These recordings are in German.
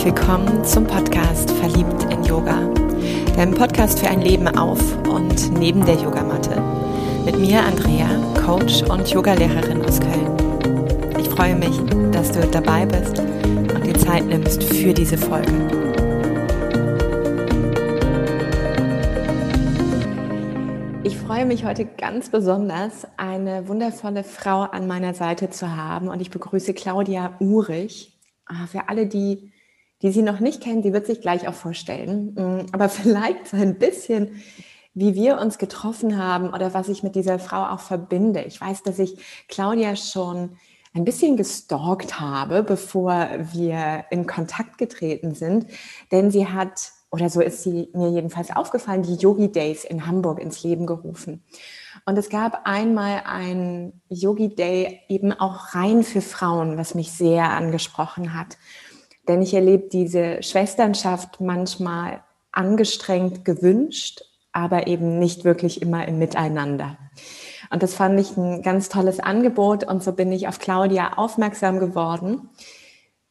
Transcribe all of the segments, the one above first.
herzlich willkommen zum Podcast Verliebt in Yoga, deinem Podcast für ein Leben auf und neben der Yogamatte. Mit mir Andrea, Coach und Yogalehrerin aus Köln. Ich freue mich, dass du dabei bist und dir Zeit nimmst für diese Folge. Ich freue mich heute ganz besonders, eine wundervolle Frau an meiner Seite zu haben und ich begrüße Claudia Urich. Ah, für alle, die, die sie noch nicht kennen, sie wird sich gleich auch vorstellen. Mm, aber vielleicht so ein bisschen, wie wir uns getroffen haben oder was ich mit dieser Frau auch verbinde. Ich weiß, dass ich Claudia schon ein bisschen gestalkt habe, bevor wir in Kontakt getreten sind, denn sie hat oder so ist sie mir jedenfalls aufgefallen, die Yogi Days in Hamburg ins Leben gerufen. Und es gab einmal ein Yogi Day eben auch rein für Frauen, was mich sehr angesprochen hat. Denn ich erlebe diese Schwesternschaft manchmal angestrengt gewünscht, aber eben nicht wirklich immer im Miteinander. Und das fand ich ein ganz tolles Angebot und so bin ich auf Claudia aufmerksam geworden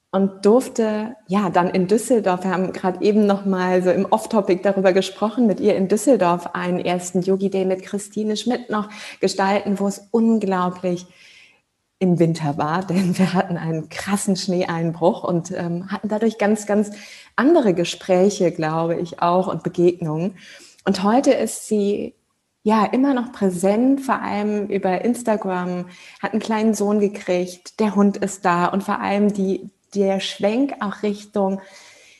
und durfte ja dann in Düsseldorf, wir haben gerade eben noch mal so im Off-Topic darüber gesprochen, mit ihr in Düsseldorf einen ersten Yogi Day mit Christine Schmidt noch gestalten, wo es unglaublich im Winter war, denn wir hatten einen krassen Schneeeinbruch und ähm, hatten dadurch ganz, ganz andere Gespräche, glaube ich, auch und Begegnungen. Und heute ist sie ja immer noch präsent, vor allem über Instagram, hat einen kleinen Sohn gekriegt, der Hund ist da und vor allem die der Schwenk auch Richtung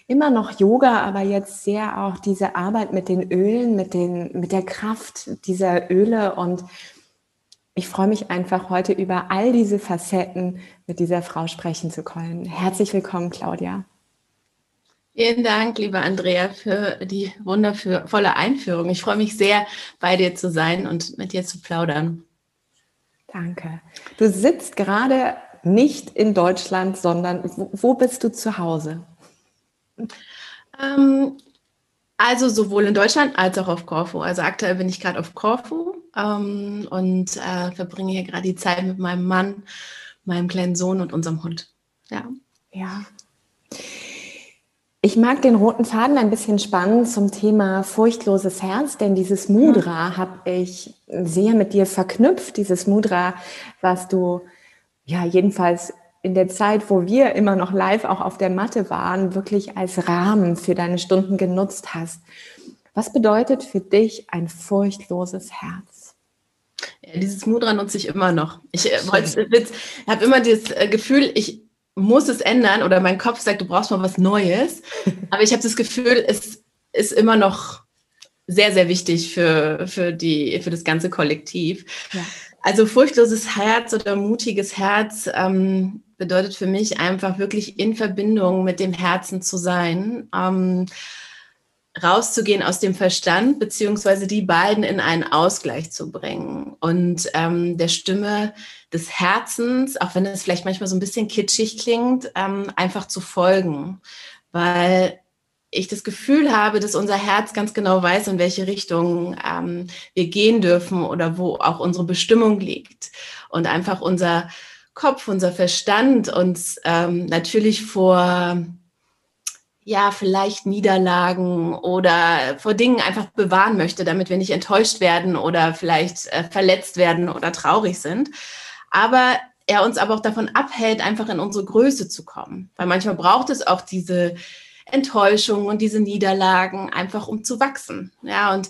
immer noch Yoga, aber jetzt sehr auch diese Arbeit mit den Ölen, mit, den, mit der Kraft dieser Öle. Und ich freue mich einfach heute über all diese Facetten mit dieser Frau sprechen zu können. Herzlich willkommen, Claudia. Vielen Dank, liebe Andrea, für die wundervolle Einführung. Ich freue mich sehr, bei dir zu sein und mit dir zu plaudern. Danke. Du sitzt gerade nicht in Deutschland, sondern wo, bist du zu Hause? Ähm, also sowohl in Deutschland als auch auf Korfu. Also aktuell bin ich gerade auf Korfu ähm, und äh, verbringe hier gerade die Zeit mit meinem Mann, meinem kleinen Sohn und unserem Hund. Ja. Ja. Ich mag den roten Faden ein bisschen spannend zum Thema furchtloses Herz, denn dieses Mudra habe ich sehr mit dir verknüpft. Dieses Mudra, was du ja, jedenfalls in der Zeit, wo wir immer noch live auch auf der Matte waren, wirklich als Rahmen für deine Stunden genutzt hast. Was bedeutet für dich ein furchtloses Herz? Ja, dieses Mudra nutze ich immer noch. Ich äh, habe immer das äh, Gefühl, ich muss es ändern oder mein Kopf sagt, du brauchst mal was Neues. Aber ich habe das Gefühl, es ist immer noch sehr, sehr wichtig für, für, die, für das ganze Kollektiv. Ja. Also furchtloses Herz oder mutiges Herz ähm, bedeutet für mich einfach wirklich in Verbindung mit dem Herzen zu sein, ähm, rauszugehen aus dem Verstand, beziehungsweise die beiden in einen Ausgleich zu bringen und ähm, der Stimme des Herzens, auch wenn es vielleicht manchmal so ein bisschen kitschig klingt, ähm, einfach zu folgen, weil ich das Gefühl habe, dass unser Herz ganz genau weiß, in welche Richtung ähm, wir gehen dürfen oder wo auch unsere Bestimmung liegt. Und einfach unser Kopf, unser Verstand uns ähm, natürlich vor, ja, vielleicht Niederlagen oder vor Dingen einfach bewahren möchte, damit wir nicht enttäuscht werden oder vielleicht äh, verletzt werden oder traurig sind. Aber er uns aber auch davon abhält, einfach in unsere Größe zu kommen. Weil manchmal braucht es auch diese Enttäuschungen und diese Niederlagen einfach um zu wachsen. Ja, und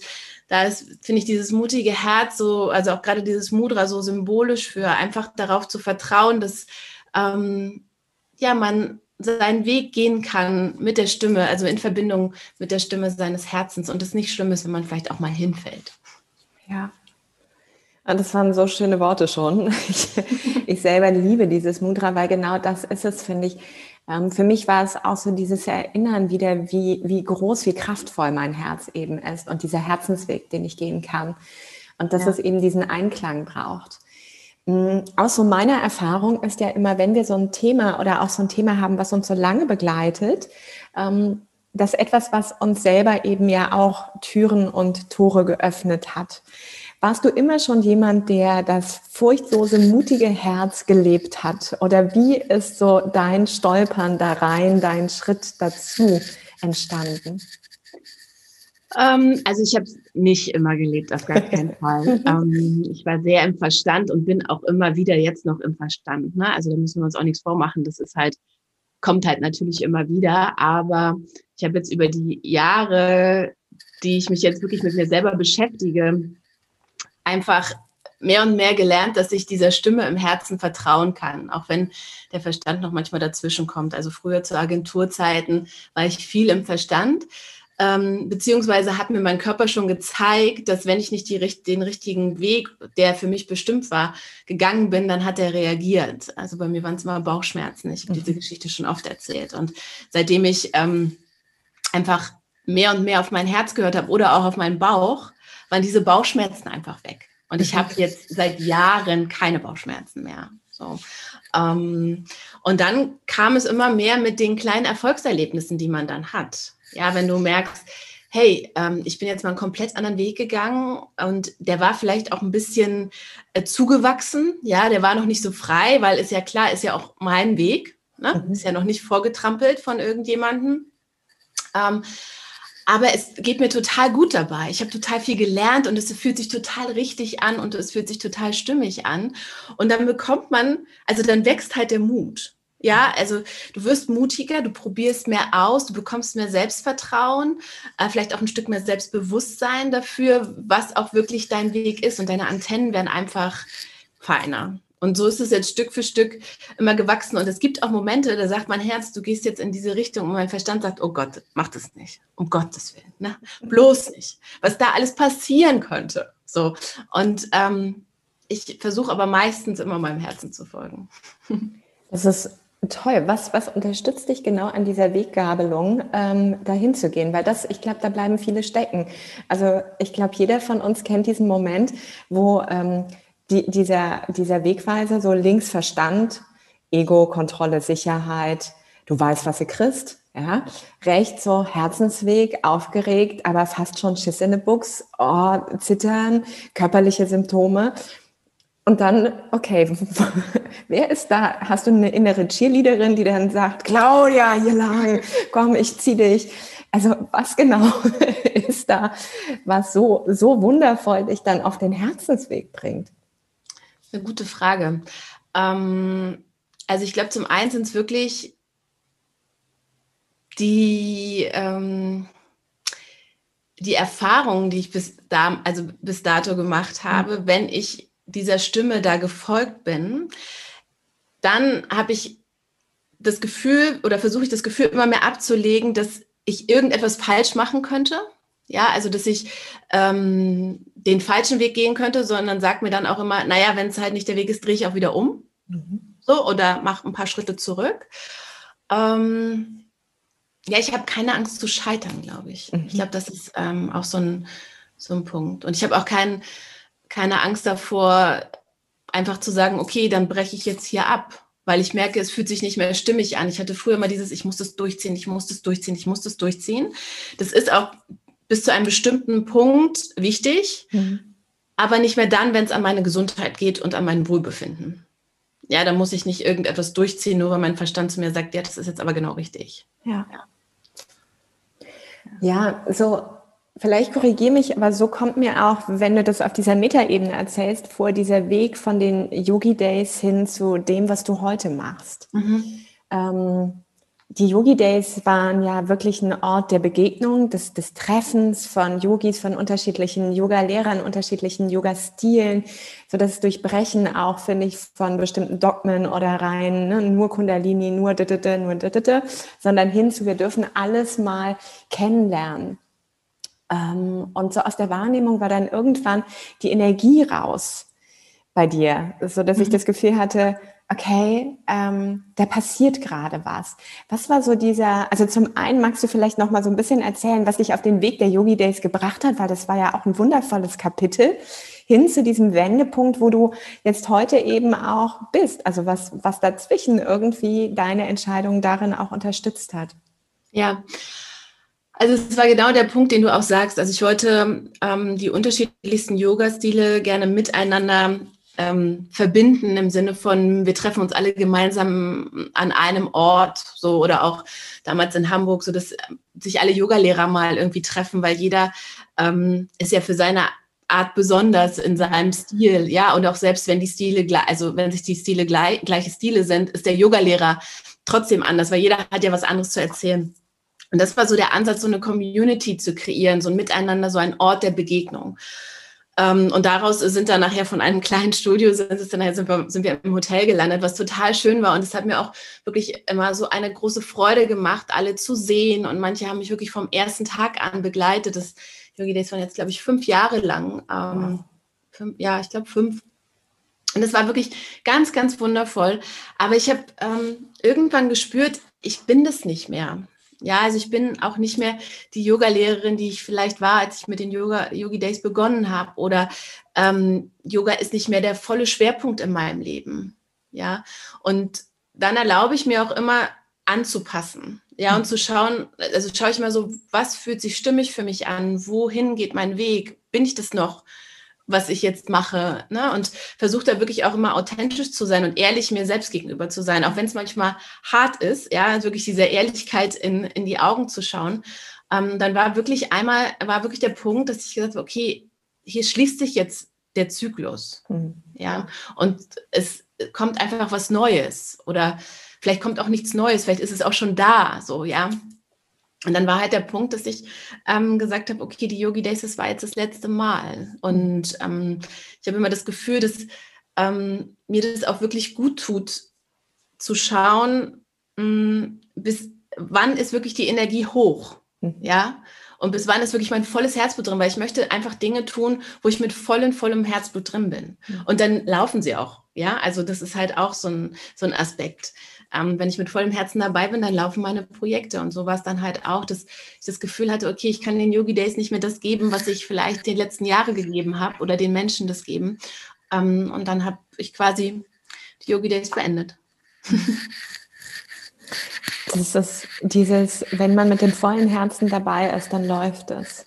da ist, finde ich, dieses mutige Herz so, also auch gerade dieses Mudra so symbolisch für einfach darauf zu vertrauen, dass ähm, ja man seinen Weg gehen kann mit der Stimme, also in Verbindung mit der Stimme seines Herzens und es nicht schlimm ist, wenn man vielleicht auch mal hinfällt. Ja. Das waren so schöne Worte schon. Ich, ich selber liebe dieses Mudra, weil genau das ist es, finde ich. Ähm, für mich war es auch so dieses Erinnern wieder, wie, wie groß, wie kraftvoll mein Herz eben ist und dieser Herzensweg, den ich gehen kann. Und dass ja. es eben diesen Einklang braucht. Mm, aus so meiner Erfahrung ist ja immer, wenn wir so ein Thema oder auch so ein Thema haben, was uns so lange begleitet, ähm, das etwas, was uns selber eben ja auch Türen und Tore geöffnet hat. Warst du immer schon jemand, der das furchtlose, mutige Herz gelebt hat? Oder wie ist so dein Stolpern da rein, dein Schritt dazu entstanden? Ähm, also ich habe nicht immer gelebt, auf gar keinen Fall. ähm, ich war sehr im Verstand und bin auch immer wieder jetzt noch im Verstand. Ne? Also da müssen wir uns auch nichts vormachen. Das ist halt, kommt halt natürlich immer wieder. Aber ich habe jetzt über die Jahre, die ich mich jetzt wirklich mit mir selber beschäftige, einfach mehr und mehr gelernt, dass ich dieser Stimme im Herzen vertrauen kann, auch wenn der Verstand noch manchmal dazwischen kommt. Also früher zu Agenturzeiten war ich viel im Verstand ähm, beziehungsweise hat mir mein Körper schon gezeigt, dass wenn ich nicht die, den richtigen Weg, der für mich bestimmt war, gegangen bin, dann hat er reagiert. Also bei mir waren es immer Bauchschmerzen. Ich habe mhm. diese Geschichte schon oft erzählt. Und seitdem ich ähm, einfach mehr und mehr auf mein Herz gehört habe oder auch auf meinen Bauch, waren diese Bauchschmerzen einfach weg. Und ich habe jetzt seit Jahren keine Bauchschmerzen mehr. So. Ähm, und dann kam es immer mehr mit den kleinen Erfolgserlebnissen, die man dann hat. Ja, wenn du merkst, hey, ähm, ich bin jetzt mal einen komplett anderen Weg gegangen und der war vielleicht auch ein bisschen äh, zugewachsen. Ja, der war noch nicht so frei, weil ist ja klar, ist ja auch mein Weg. Ne? Mhm. Ist ja noch nicht vorgetrampelt von irgendjemandem. Ähm, aber es geht mir total gut dabei. Ich habe total viel gelernt und es fühlt sich total richtig an und es fühlt sich total stimmig an. Und dann bekommt man, also dann wächst halt der Mut. Ja, also du wirst mutiger, du probierst mehr aus, du bekommst mehr Selbstvertrauen, äh, vielleicht auch ein Stück mehr Selbstbewusstsein dafür, was auch wirklich dein Weg ist und deine Antennen werden einfach feiner. Und so ist es jetzt Stück für Stück immer gewachsen. Und es gibt auch Momente, da sagt mein Herz, du gehst jetzt in diese Richtung und mein Verstand sagt, oh Gott, mach das nicht. Um Gottes Willen. Ne? Bloß nicht. Was da alles passieren könnte. So. Und ähm, ich versuche aber meistens immer meinem Herzen zu folgen. Das ist Toll. Was, was unterstützt dich genau an dieser Weggabelung, ähm, dahin zu gehen? Weil das, ich glaube, da bleiben viele stecken. Also ich glaube, jeder von uns kennt diesen Moment, wo ähm, die, dieser, dieser Wegweiser so links Verstand, Ego, Kontrolle, Sicherheit, du weißt, was du kriegst, ja, rechts so Herzensweg, aufgeregt, aber fast schon Schiss in the Buchs, oh, Zittern, körperliche Symptome. Und dann, okay, wer ist da? Hast du eine innere Cheerleaderin, die dann sagt, Claudia, hier lang, komm, ich zieh dich. Also was genau ist da, was so, so wundervoll dich dann auf den Herzensweg bringt? Eine gute Frage. Ähm, also ich glaube, zum einen sind es wirklich die, ähm, die Erfahrungen, die ich bis, da, also bis dato gemacht habe, mhm. wenn ich dieser Stimme da gefolgt bin, dann habe ich das Gefühl oder versuche ich das Gefühl immer mehr abzulegen, dass ich irgendetwas falsch machen könnte. Ja, also dass ich ähm, den falschen Weg gehen könnte, sondern sagt mir dann auch immer, naja, wenn es halt nicht der Weg ist, drehe ich auch wieder um. Mhm. So, oder mache ein paar Schritte zurück. Ähm, ja, ich habe keine Angst zu scheitern, glaube ich. Mhm. Ich glaube, das ist ähm, auch so ein, so ein Punkt. Und ich habe auch keinen keine Angst davor, einfach zu sagen, okay, dann breche ich jetzt hier ab, weil ich merke, es fühlt sich nicht mehr stimmig an. Ich hatte früher immer dieses, ich muss das durchziehen, ich muss das durchziehen, ich muss das durchziehen. Das ist auch bis zu einem bestimmten Punkt wichtig, mhm. aber nicht mehr dann, wenn es an meine Gesundheit geht und an mein Wohlbefinden. Ja, da muss ich nicht irgendetwas durchziehen, nur weil mein Verstand zu mir sagt, ja, das ist jetzt aber genau richtig. Ja. Ja, ja so Vielleicht korrigiere mich, aber so kommt mir auch, wenn du das auf dieser Metaebene erzählst, vor dieser Weg von den Yogi Days hin zu dem, was du heute machst. Mhm. Ähm, die Yogi Days waren ja wirklich ein Ort der Begegnung, des, des Treffens von Yogis, von unterschiedlichen Yoga-Lehrern, unterschiedlichen Yoga-Stilen, so das Durchbrechen auch, finde ich, von bestimmten Dogmen oder rein, ne, nur Kundalini, nur d, nur d, sondern hinzu, wir dürfen alles mal kennenlernen. Ähm, und so aus der Wahrnehmung war dann irgendwann die Energie raus bei dir, so dass mhm. ich das Gefühl hatte, okay, ähm, da passiert gerade was. Was war so dieser, also zum einen magst du vielleicht noch mal so ein bisschen erzählen, was dich auf den Weg der Yogi Days gebracht hat, weil das war ja auch ein wundervolles Kapitel hin zu diesem Wendepunkt, wo du jetzt heute eben auch bist. Also was, was dazwischen irgendwie deine Entscheidung darin auch unterstützt hat. Ja, Also es war genau der Punkt, den du auch sagst. Also ich wollte ähm, die unterschiedlichsten Yoga-Stile gerne miteinander ähm, verbinden im Sinne von, wir treffen uns alle gemeinsam an einem Ort, so oder auch damals in Hamburg, so dass sich alle Yogalehrer mal irgendwie treffen, weil jeder ähm, ist ja für seine Art besonders in seinem Stil, ja, und auch selbst wenn die Stile, also wenn sich die Stile gleich, gleiche Stile sind, ist der Yogalehrer trotzdem anders, weil jeder hat ja was anderes zu erzählen. Und das war so der Ansatz, so eine Community zu kreieren, so ein Miteinander, so ein Ort der Begegnung. Ähm, und daraus sind dann nachher von einem kleinen Studio sind, es dann, sind, wir, sind wir im Hotel gelandet, was total schön war. Und es hat mir auch wirklich immer so eine große Freude gemacht, alle zu sehen. Und manche haben mich wirklich vom ersten Tag an begleitet. Das Yogi Days waren jetzt, glaube ich, fünf Jahre lang. Ähm, fünf, ja, ich glaube fünf. Und es war wirklich ganz, ganz wundervoll. Aber ich habe ähm, irgendwann gespürt, ich bin das nicht mehr. Ja, also ich bin auch nicht mehr die Yoga-Lehrerin, die ich vielleicht war, als ich mit den Yoga, Yogi Days begonnen habe. Oder ähm, Yoga ist nicht mehr der volle Schwerpunkt in meinem Leben. Ja, und dann erlaube ich mir auch immer anzupassen. Ja, und zu schauen, also schaue ich mal so, was fühlt sich stimmig für mich an? Wohin geht mein Weg? Bin ich das noch? Was ich jetzt mache. Ne? Und versuche da wirklich auch immer authentisch zu sein und ehrlich mir selbst gegenüber zu sein, auch wenn es manchmal hart ist, ja, wirklich diese Ehrlichkeit in, in die Augen zu schauen. Ähm, dann war wirklich einmal, war wirklich der Punkt, dass ich gesagt habe, okay, hier schließt sich jetzt der Zyklus. Mhm. Ja, und es kommt einfach was Neues oder vielleicht kommt auch nichts Neues, vielleicht ist es auch schon da, so, ja. Und dann war halt der Punkt, dass ich ähm, gesagt habe, okay, die Yogi Days, das war jetzt das letzte Mal. Und ähm, ich habe immer das Gefühl, dass ähm, mir das auch wirklich gut tut, zu schauen, mh, hm, bis wann ist wirklich die Energie hoch. Mhm. Ja. Und bis wann ist wirklich mein volles Herzblut drin, weil ich möchte einfach Dinge tun, wo ich mit vollem, vollem Herzblut drin bin. Mhm. Und dann laufen sie auch. Ja, also das ist halt auch so ein, so ein Aspekt ähm, wenn ich mit vollem Herzen dabei bin, dann laufen meine Projekte. Und so war es dann halt auch, dass ich das Gefühl hatte, okay, ich kann den Yogi Days nicht mehr das geben, was ich vielleicht die letzten Jahre gegeben habe oder den Menschen das geben. Ähm, und dann habe ich quasi die Yogi Days beendet. Das ist das, dieses, wenn man mit dem vollen Herzen dabei ist, dann läuft es.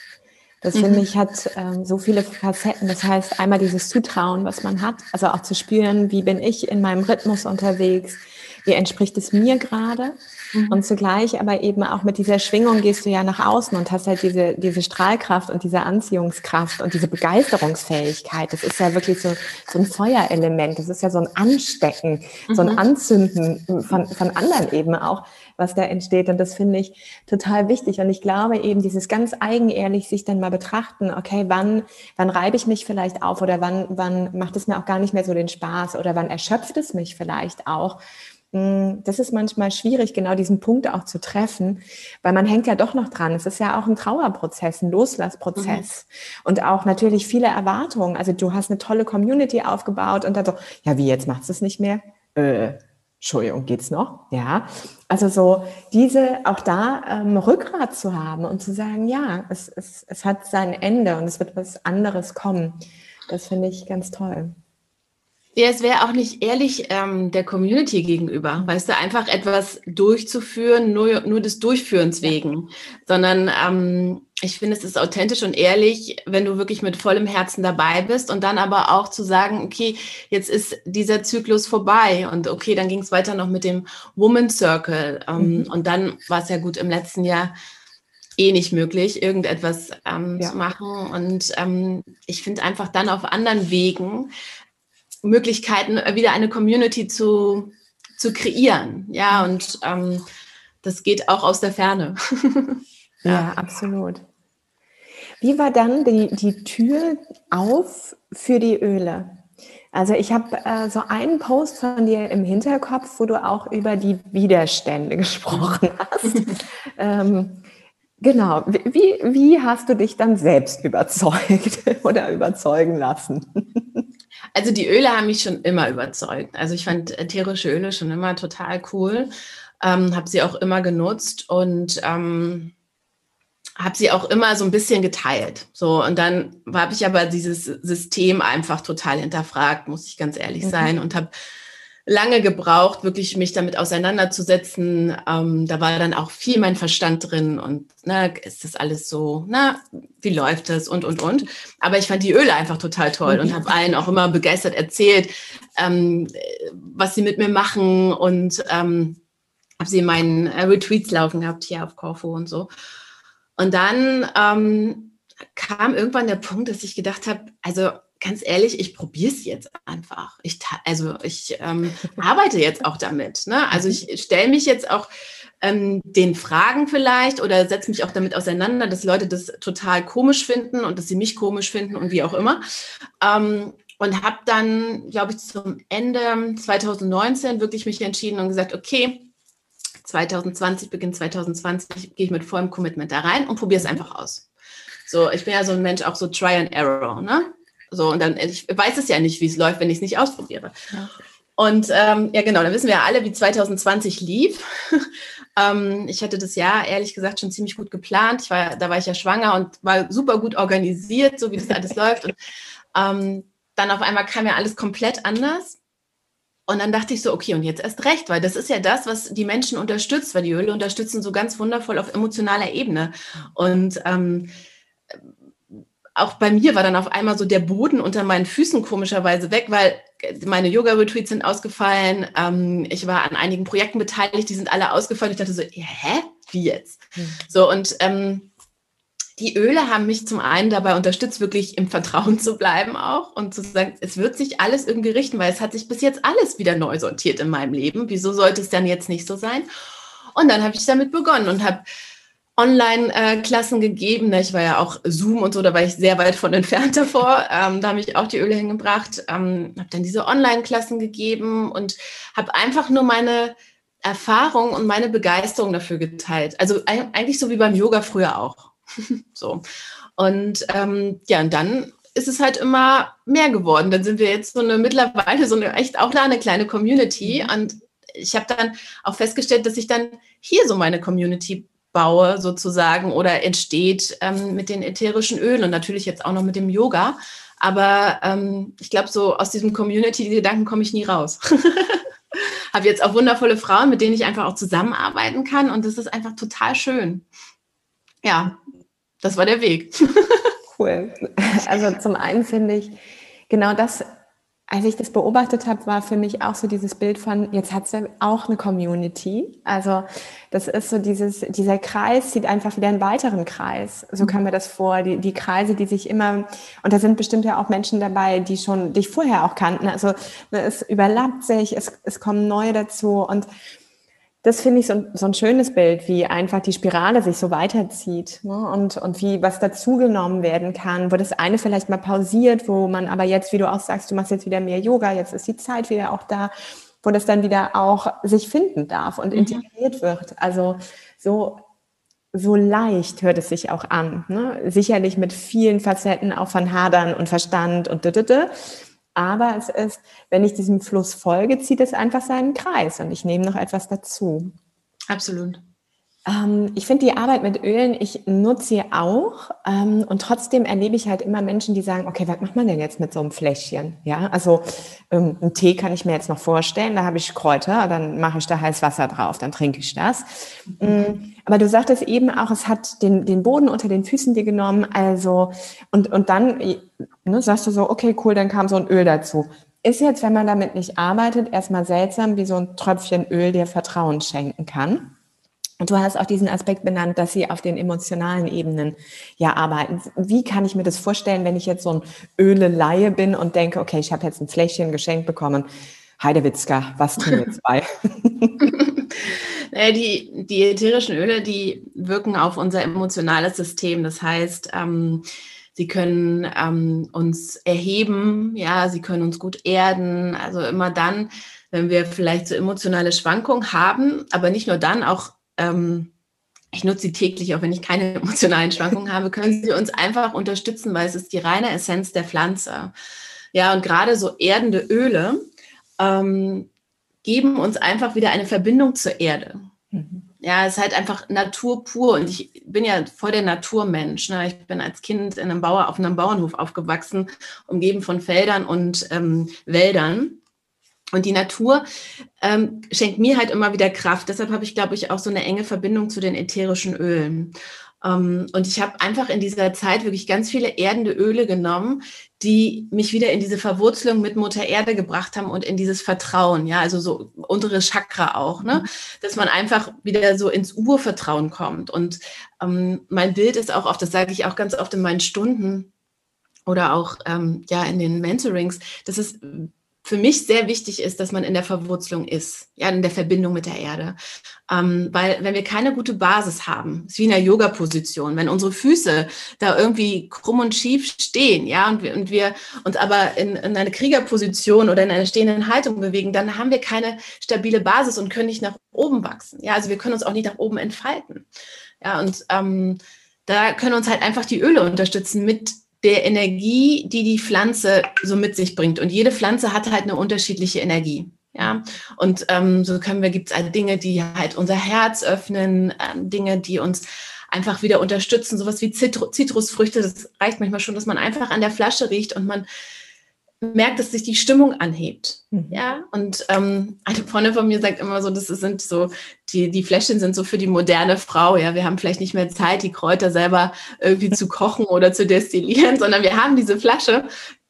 Das mhm. finde ich hat ähm, so viele Facetten. Das heißt, einmal dieses Zutrauen, was man hat, also auch zu spüren, wie bin ich in meinem Rhythmus unterwegs, wie entspricht es mir gerade? Mhm. Und zugleich aber eben auch mit dieser Schwingung gehst du ja nach außen und hast halt diese, diese Strahlkraft und diese Anziehungskraft und diese Begeisterungsfähigkeit. Das ist ja wirklich so, so ein Feuerelement. Das ist ja so ein Anstecken, mhm. so ein mhm. Anzünden von, von anderen eben auch, was da entsteht. Und das finde ich total wichtig. Und ich glaube eben, dieses ganz eigenehrlich sich dann mal betrachten, okay, wann, wann reibe ich mich vielleicht auf oder wann, wann macht es mir auch gar nicht mehr so den Spaß oder wann erschöpft es mich vielleicht auch. Mm, das ist manchmal schwierig, genau diesen Punkt auch zu treffen, weil man hängt ja doch noch dran. Es ist ja auch ein Trauerprozess, ein Loslassprozess mhm. und auch natürlich viele Erwartungen. Also du hast eine tolle Community aufgebaut und dann so, ja, wie jetzt macht es nicht mehr? Äh, Entschuldigung, geht's noch? Ja. Also so diese, auch da ähm, Rückgrat zu haben und zu sagen, ja, es, es, es hat sein Ende und es wird was anderes kommen. Das finde ich ganz toll. Ja, es wäre auch nicht ehrlich ähm, der Community gegenüber, weißt du, einfach etwas durchzuführen, nur, nur des Durchführens wegen, sondern ähm, ich finde, es ist authentisch und ehrlich, wenn du wirklich mit vollem Herzen dabei bist und dann aber auch zu sagen, okay, jetzt ist dieser Zyklus vorbei und okay, dann ging es weiter noch mit dem Woman Circle ähm, mhm. und dann war es ja gut im letzten Jahr eh nicht möglich, irgendetwas ähm, ja. zu machen. Und ähm, ich finde einfach dann auf anderen Wegen Möglichkeiten, äh, wieder eine Community zu, zu kreieren. Ja, und ähm, das geht auch aus der Ferne. ja. ja, absolut. Wie war dann die, die Tür auf für die Öle? Also ich habe äh, so einen Post von dir im Hinterkopf, wo du auch über die Widerstände gesprochen hast. ähm, genau. Wie, wie hast du dich dann selbst überzeugt oder überzeugen lassen? Also die Öle haben mich schon immer überzeugt. Also ich fand ätherische Öle schon immer total cool, ähm, habe sie auch immer genutzt und ähm, habe sie auch immer so ein bisschen geteilt. So und dann habe ich aber dieses System einfach total hinterfragt, muss ich ganz ehrlich mhm. sein und habe lange gebraucht, wirklich mich damit auseinanderzusetzen. Ähm, da war dann auch viel mein Verstand drin und na, ist das alles so, na, wie läuft das und, und, und. Aber ich fand die Öle einfach total toll und habe allen auch immer begeistert erzählt, ähm, was sie mit mir machen und ähm, habe sie in meinen äh, Retreats laufen gehabt hier auf Corfu und so. Und dann ähm, kam irgendwann der Punkt, dass ich gedacht habe, also ganz ehrlich, ich probiere es jetzt einfach. Ich, also ich ähm, arbeite jetzt auch damit. Ne? Also mhm. ich stelle mich jetzt auch ähm, den Fragen vielleicht oder setze mich auch damit auseinander, dass Leute das total komisch finden und dass sie mich komisch finden und wie auch immer. Ähm, und habe dann, glaube ich, zum Ende 2019 wirklich mich entschieden und gesagt, okay, 2020, Beginn 2020 gehe ich mit vollem Commitment da rein und probiere es einfach aus. So, ich bin ja so ein Mensch, auch so Try and Error, ne? So, und dann, ich weiß es ja nicht, wie es läuft, wenn ich es nicht ausprobiere. Ja. Und ähm, ja, genau, dann wissen wir ja alle, wie 2020 lief. ähm, ich hatte das Jahr, ehrlich gesagt, schon ziemlich gut geplant. Ich war, da war ich ja schwanger und war super gut organisiert, so wie das alles läuft. Und ähm, dann auf einmal kam ja alles komplett anders. Und dann dachte ich so, okay, und jetzt erst recht, weil das ist ja das, was die Menschen unterstützt, weil die Öle unterstützen so ganz wundervoll auf emotionaler Ebene. Und ähm, auch bei mir war dann auf einmal so der Boden unter meinen Füßen komischerweise weg, weil meine Yoga-Retreats sind ausgefallen. Ähm, ich war an einigen Projekten beteiligt, die sind alle ausgefallen. Ich dachte so, hä? Wie jetzt? Hm. So, und ähm, die Öle haben mich zum einen dabei unterstützt, wirklich im Vertrauen zu bleiben auch und zu sagen, es wird sich alles irgendwie richten, weil es hat sich bis jetzt alles wieder neu sortiert in meinem Leben. Wieso sollte es dann jetzt nicht so sein? Und dann habe ich damit begonnen und habe Online-Klassen gegeben. Ne? Ich war ja auch Zoom und so, da war ich sehr weit von entfernt davor. Ähm, da habe ich auch die Öle hingebracht, ähm, habe dann diese Online-Klassen gegeben und habe einfach nur meine Erfahrung und meine Begeisterung dafür geteilt. Also eigentlich so wie beim Yoga früher auch. so. Und ähm, ja, und dann ist es halt immer mehr geworden. Dann sind wir jetzt so eine mittlerweile so eine echt auch da eine kleine Community. Mhm. Und ich habe dann auch festgestellt, dass ich dann hier so meine Community baue sozusagen oder entsteht ähm, mit den ätherischen Ölen und natürlich jetzt auch noch mit dem Yoga. Aber ähm, ich glaube, so aus diesem Community-Gedanken komme ich nie raus. Habe jetzt auch wundervolle Frauen, mit denen ich einfach auch zusammenarbeiten kann und das ist einfach total schön. Ja, das war der Weg. cool. Also zum einen finde ich, genau das als ich das beobachtet habe, war für mich auch so dieses Bild von, jetzt hat sie auch eine Community. Also das ist so dieses, dieser Kreis zieht einfach wieder einen weiteren Kreis. So kam mir das vor. Die, die Kreise, die sich immer, und da sind bestimmt ja auch Menschen dabei, die schon dich vorher auch kannten. Also es überlappt sich, es, es kommen neue dazu. Und das finde ich so, so, ein schönes Bild, wie einfach die Spirale sich so weiterzieht ne? und, und wie was dazugenommen werden kann, wo das eine vielleicht mal pausiert, wo man aber jetzt, wie du auch sagst, du machst jetzt wieder mehr Yoga, jetzt ist die Zeit wieder auch da, wo das dann wieder auch sich finden darf und mhm. integriert wird. Also so, so leicht hört es sich auch an. Ne? Sicherlich mit vielen Facetten auch von Hadern und Verstand und dödödö. Aber es ist, wenn ich diesem Fluss folge, zieht es einfach seinen Kreis und ich nehme noch etwas dazu. Absolut. Ähm, ich finde die Arbeit mit Ölen, ich nutze sie auch ähm, und trotzdem erlebe ich halt immer Menschen, die sagen, okay, was macht man denn jetzt mit so einem Fläschchen? Ja, also ähm, einen Tee kann ich mir jetzt noch vorstellen, da habe ich Kräuter, dann mache ich da heiß Wasser drauf, dann trinke ich das. Mhm. Aber du sagtest eben auch, es hat den, den Boden unter den Füßen dir genommen, also und, und dann ne, sagst du so, okay, cool, dann kam so ein Öl dazu. Ist jetzt, wenn man damit nicht arbeitet, erstmal seltsam, wie so ein Tröpfchen Öl dir Vertrauen schenken kann. Und du hast auch diesen Aspekt benannt, dass sie auf den emotionalen Ebenen ja arbeiten. Wie kann ich mir das vorstellen, wenn ich jetzt so ein Öle-Laie bin und denke, okay, ich habe jetzt ein Fläschchen geschenkt bekommen. Heidewitzka, was tun wir zwei? naja, die, die ätherischen Öle, die wirken auf unser emotionales System. Das heißt, ähm, sie können ähm, uns erheben, ja, sie können uns gut erden. Also immer dann, wenn wir vielleicht so emotionale Schwankungen haben, aber nicht nur dann, auch ähm, ich nutze sie täglich, auch wenn ich keine emotionalen Schwankungen habe, können sie uns einfach unterstützen, weil es ist die reine Essenz der Pflanze. Ja, und gerade so erdende Öle ähm, geben uns einfach wieder eine Verbindung zur Erde. Mhm. Ja, es ist halt einfach Natur pur und ich bin ja voll der Naturmensch. Ne? Ich bin als Kind in einem Bauer, auf einem Bauernhof aufgewachsen, umgeben von Feldern und ähm, Wäldern. Und die Natur ähm, schenkt mir halt immer wieder Kraft. Deshalb habe ich, glaube ich, auch so eine enge Verbindung zu den ätherischen Ölen. Ähm, und ich habe einfach in dieser Zeit wirklich ganz viele erdende Öle genommen, die mich wieder in diese Verwurzelung mit Mutter Erde gebracht haben und in dieses Vertrauen, ja, also so untere Chakra auch, ne, mhm. dass man einfach wieder so ins Urvertrauen kommt. Und ähm, mein Bild ist auch oft, das sage ich auch ganz oft in meinen Stunden oder auch ähm, ja in den Mentorings, dass es für mich sehr wichtig ist, dass man in der Verwurzelung ist, ja, in der Verbindung mit der Erde. Ähm, weil wenn wir keine gute Basis haben, ist wie in der Yoga-Position, wenn unsere Füße da irgendwie krumm und schief stehen, ja, und wir, und wir uns aber in, in eine Kriegerposition oder in einer stehenden Haltung bewegen, dann haben wir keine stabile Basis und können nicht nach oben wachsen. Ja, also wir können uns auch nicht nach oben entfalten. Ja, und ähm, da können uns halt einfach die Öle unterstützen mit der Energie, die die Pflanze so mit sich bringt. Und jede Pflanze hat halt eine unterschiedliche Energie. Ja, und ähm, so können wir, gibt es halt Dinge, die halt unser Herz öffnen, ähm, Dinge, die uns einfach wieder unterstützen, sowas wie Zitru Zitrusfrüchte. Das reicht manchmal schon, dass man einfach an der Flasche riecht und man merkt, dass sich die Stimmung anhebt. Mhm. Ja, und ähm, eine Freundin von mir sagt immer so, das sind so, die, die Fläschchen sind so für die moderne Frau. Ja, wir haben vielleicht nicht mehr Zeit, die Kräuter selber irgendwie zu kochen oder zu destillieren, sondern wir haben diese Flasche,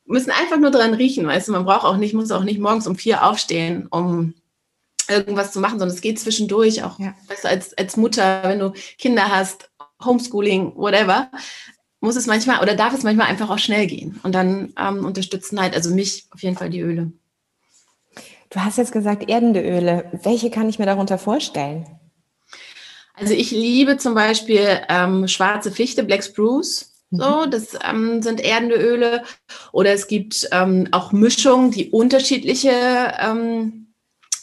müssen einfach nur dran riechen. Weißt du, man braucht auch nicht, muss auch nicht morgens um vier aufstehen, um irgendwas zu machen, sondern es geht zwischendurch auch, ja. weißt du, als, als Mutter, wenn du Kinder hast, Homeschooling, whatever, muss es manchmal oder darf es manchmal einfach auch schnell gehen. Und dann ähm, unterstützen halt, also mich auf jeden Fall die Öle. Du hast jetzt gesagt erdende Öle. Welche kann ich mir darunter vorstellen? Also ich liebe zum Beispiel ähm, schwarze Fichte, Black Spruce. Mhm. So, das ähm, sind erdende Öle. Oder es gibt ähm, auch Mischungen, die unterschiedliche ähm,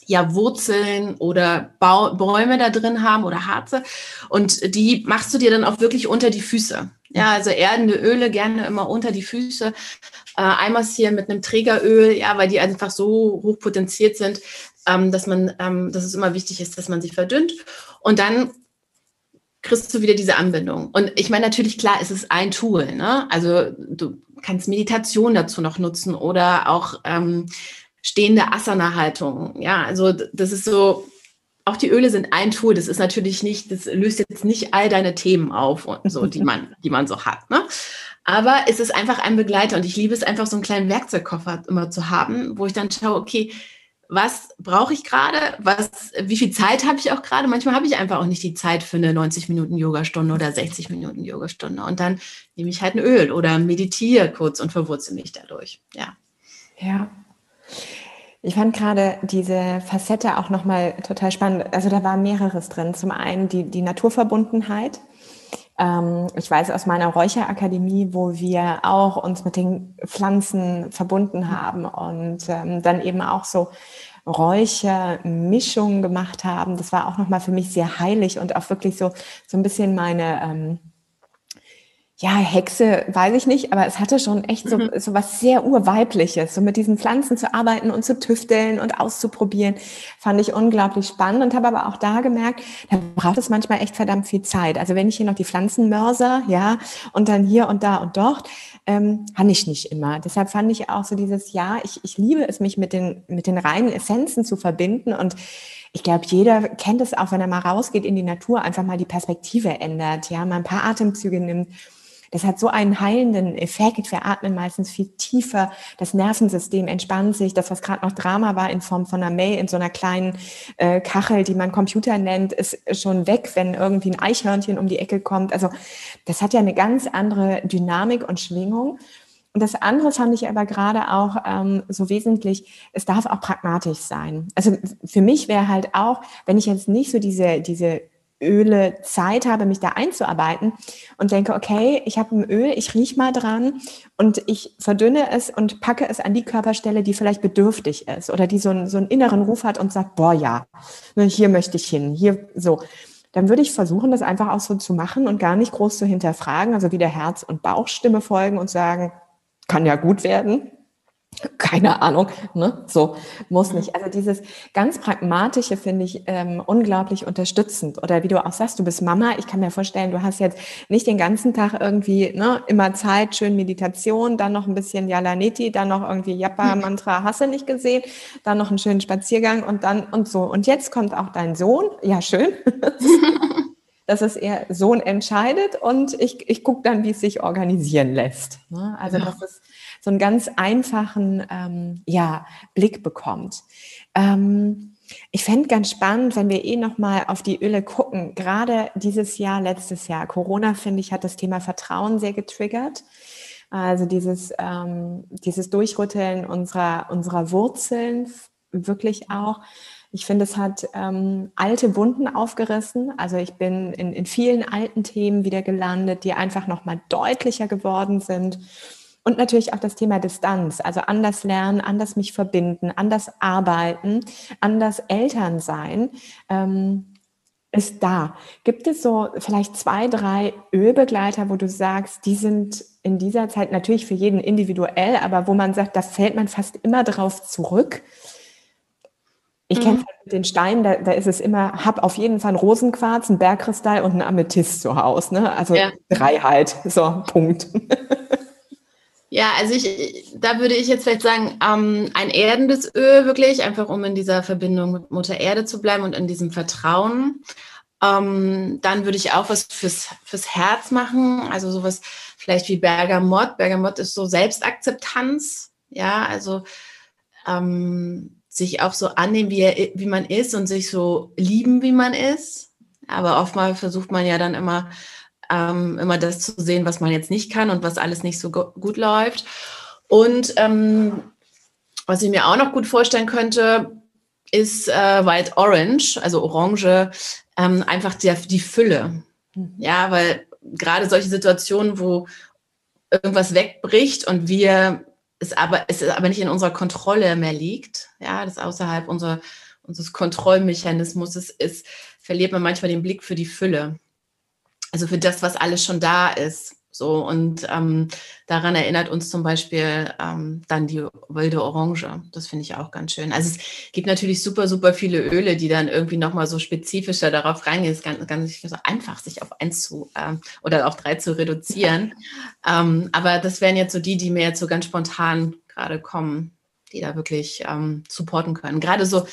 ja, Wurzeln oder Bau Bäume da drin haben oder Harze. Und die machst du dir dann auch wirklich unter die Füße. Ja, also erdende Öle gerne immer unter die Füße. Äh, einmassieren mit einem Trägeröl, ja, weil die einfach so hoch potenziert sind, ähm, dass man, ähm, dass es immer wichtig ist, dass man sie verdünnt. Und dann kriegst du wieder diese Anbindung. Und ich meine, natürlich, klar, es ist ein Tool. Ne? Also du kannst Meditation dazu noch nutzen oder auch ähm, stehende Asana-Haltung. Ja, also das ist so, auch die Öle sind ein Tool. Das ist natürlich nicht, das löst jetzt nicht all deine Themen auf und so, die man, die man so hat. Ne? Aber es ist einfach ein Begleiter und ich liebe es einfach, so einen kleinen Werkzeugkoffer immer zu haben, wo ich dann schaue, okay, was brauche ich gerade? Was, wie viel Zeit habe ich auch gerade? Manchmal habe ich einfach auch nicht die Zeit für eine 90 Minuten Yogastunde oder 60 Minuten Yogastunde. Und dann nehme ich halt ein Öl oder meditiere kurz und verwurzel mich dadurch. Ja. Ja. Ich fand gerade diese Facette auch nochmal total spannend. Also da war mehreres drin. Zum einen die, die Naturverbundenheit. Ähm, ich weiß aus meiner Räucherakademie, wo wir auch uns mit den Pflanzen verbunden haben und ähm, dann eben auch so Räuchermischungen gemacht haben. Das war auch nochmal für mich sehr heilig und auch wirklich so, so ein bisschen meine, ähm, ja, Hexe, weiß ich nicht, aber es hatte schon echt so, mhm. so was sehr urweibliches, so mit diesen Pflanzen zu arbeiten und zu tüfteln und auszuprobieren, fand ich unglaublich spannend und habe aber auch da gemerkt, da braucht es manchmal echt verdammt viel Zeit. Also wenn ich hier noch die Pflanzen mörser, ja, und dann hier und da und dort, ähm, kann ich nicht immer. Deshalb fand ich auch so dieses, ja, ich, ich liebe es, mich mit den, mit den reinen Essenzen zu verbinden und ich glaube, jeder kennt es auch, wenn er mal rausgeht in die Natur, einfach mal die Perspektive ändert, ja, mal ein paar Atemzüge nimmt das hat so einen heilenden Effekt. Wir atmen meistens viel tiefer. Das Nervensystem entspannt sich. Das, was gerade noch Drama war in Form von einer Mail in so einer kleinen äh, Kachel, die man Computer nennt, ist schon weg, wenn irgendwie ein Eichhörnchen um die Ecke kommt. Also das hat ja eine ganz andere Dynamik und Schwingung. Und das andere fand ich aber gerade auch ähm, so wesentlich, es darf auch pragmatisch sein. Also für mich wäre halt auch, wenn ich jetzt nicht so diese, diese Öle Zeit habe, mich da einzuarbeiten und denke, okay, ich habe ein Öl, ich riech mal dran und ich verdünne es und packe es an die Körperstelle, die vielleicht bedürftig ist oder die so einen, so einen inneren Ruf hat und sagt, boah, ja, ne, hier möchte ich hin, hier so. Dann würde ich versuchen, das einfach auch so zu machen und gar nicht groß zu hinterfragen, also wieder Herz- und Bauchstimme folgen und sagen, kann ja gut werden, keine Ahnung, ne? so muss nicht. Also dieses ganz pragmatische finde ich ähm, unglaublich unterstützend. Oder wie du auch sagst, du bist Mama. Ich kann mir vorstellen, du hast jetzt nicht den ganzen Tag irgendwie ne, immer Zeit, schön Meditation, dann noch ein bisschen Yalaniti, dann noch irgendwie Yappa Mantra, hast du nicht gesehen, dann noch einen schönen Spaziergang und dann und so. Und jetzt kommt auch dein Sohn. Ja, schön. dass es eher Sohn entscheidet und ich, ich gucke dann, wie es sich organisieren lässt. Ne? Also ja. dass es so einen ganz einfachen ähm, ja, Blick bekommt. Ähm, ich fände ganz spannend, wenn wir eh nochmal auf die Öle gucken. Gerade dieses Jahr, letztes Jahr, Corona, finde ich, hat das Thema Vertrauen sehr getriggert. Also dieses, ähm, dieses Durchrütteln unserer, unserer Wurzeln wirklich auch. Ich finde, es hat ähm, alte Wunden aufgerissen. Also ich bin in, in vielen alten Themen wieder gelandet, die einfach nochmal deutlicher geworden sind. Und natürlich auch das Thema Distanz, also anders lernen, anders mich verbinden, anders arbeiten, anders Eltern sein. Ähm, ist da. Gibt es so vielleicht zwei, drei Ölbegleiter, wo du sagst, die sind in dieser Zeit natürlich für jeden individuell, aber wo man sagt, da fällt man fast immer drauf zurück? Ich mhm. kenne es halt mit den Steinen, da, da ist es immer, hab auf jeden Fall einen Rosenquarz, einen Bergkristall und einen Amethyst zu Hause. Ne? Also ja. drei halt. So, Punkt. Ja, also ich, da würde ich jetzt vielleicht sagen, ähm, ein erdendes Öl wirklich, einfach um in dieser Verbindung mit Mutter Erde zu bleiben und in diesem Vertrauen. Ähm, dann würde ich auch was fürs, fürs Herz machen, also sowas vielleicht wie Bergamott. Bergamott ist so Selbstakzeptanz, ja, also ähm, sich auch so annehmen, wie, er, wie man ist und sich so lieben, wie man ist. Aber oftmals versucht man ja dann immer, ähm, immer das zu sehen, was man jetzt nicht kann und was alles nicht so gut läuft. Und ähm, was ich mir auch noch gut vorstellen könnte, ist äh, White Orange, also Orange, ähm, einfach der, die Fülle. Mhm. Ja, weil gerade solche Situationen, wo irgendwas wegbricht und wir es aber, es aber nicht in unserer Kontrolle mehr liegt, ja, das außerhalb unserer, unseres Kontrollmechanismus ist, verliert man manchmal den Blick für die Fülle. Also für das, was alles schon da ist. So, und ähm, daran erinnert uns zum Beispiel ähm, dann die wilde Orange. Das finde ich auch ganz schön. Also es gibt natürlich super, super viele Öle, die dann irgendwie nochmal so spezifischer darauf reingehen. Es ist ganz, ganz so einfach, sich auf eins zu ähm, oder auf drei zu reduzieren. Ähm, aber das wären jetzt so die, die mir jetzt so ganz spontan gerade kommen, die da wirklich ähm, supporten können. Gerade so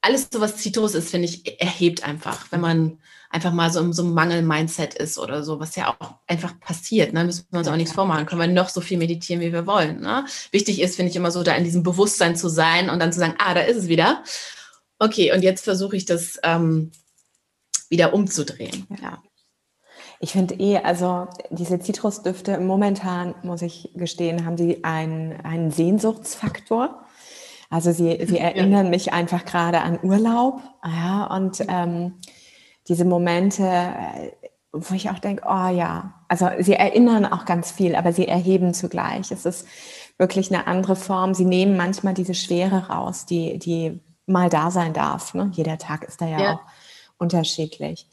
alles so, was Zitrus ist, finde ich, erhebt einfach, wenn man einfach mal so in so einem Mangel-Mindset ist oder so, was ja auch einfach passiert. Ne? Müssen wir uns auch nichts vormachen. Können wir noch so viel meditieren, wie wir wollen. Ne? Wichtig ist, finde ich, immer so, da in diesem Bewusstsein zu sein und dann zu sagen, ah, da ist es wieder. Okay, und jetzt versuche ich das ähm, wieder umzudrehen. Ja. Ich finde eh, also diese Zitrusdüfte momentan, muss ich gestehen, haben sie einen, einen Sehnsuchtsfaktor. Also sie, sie erinnern ja. mich einfach gerade an Urlaub. Ja, und ähm, diese Momente, äh, wo ich auch denke, oh ja, also sie erinnern auch ganz viel, aber sie erheben zugleich. Es ist wirklich eine andere Form. Sie nehmen manchmal diese Schwere raus, die, die mal da sein darf. Ne? Jeder Tag ist da ja, ja. auch unterschiedlich.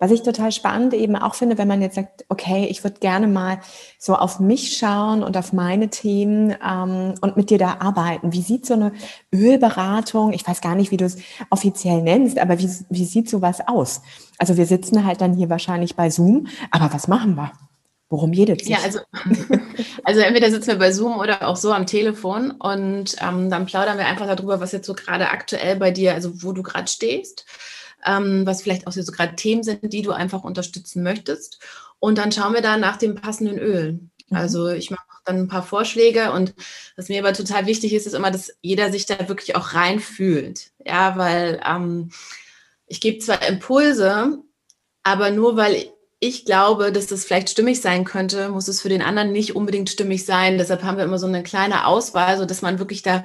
Was ich total spannend eben auch finde, wenn man jetzt sagt, okay, ich würde gerne mal so auf mich schauen und auf meine Themen ähm, und mit dir da arbeiten. Wie sieht so eine Ölberatung, ich weiß gar nicht, wie du es offiziell nennst, aber wie, wie sieht sowas aus? Also wir sitzen halt dann hier wahrscheinlich bei Zoom, aber was machen wir? Worum jedet sich? Ja, also, also entweder sitzen wir bei Zoom oder auch so am Telefon und ähm, dann plaudern wir einfach darüber, was jetzt so gerade aktuell bei dir, also wo du gerade stehst ähm, was vielleicht auch so gerade Themen sind, die du einfach unterstützen möchtest. Und dann schauen wir da nach dem passenden Öl. Mhm. Also ich mache dann ein paar Vorschläge und was mir aber total wichtig ist, ist immer, dass jeder sich da wirklich auch reinfühlt. Ja, weil ähm, ich gebe zwar Impulse, aber nur weil ich glaube, dass das vielleicht stimmig sein könnte, muss es für den anderen nicht unbedingt stimmig sein. Deshalb haben wir immer so eine kleine Auswahl, so dass man wirklich da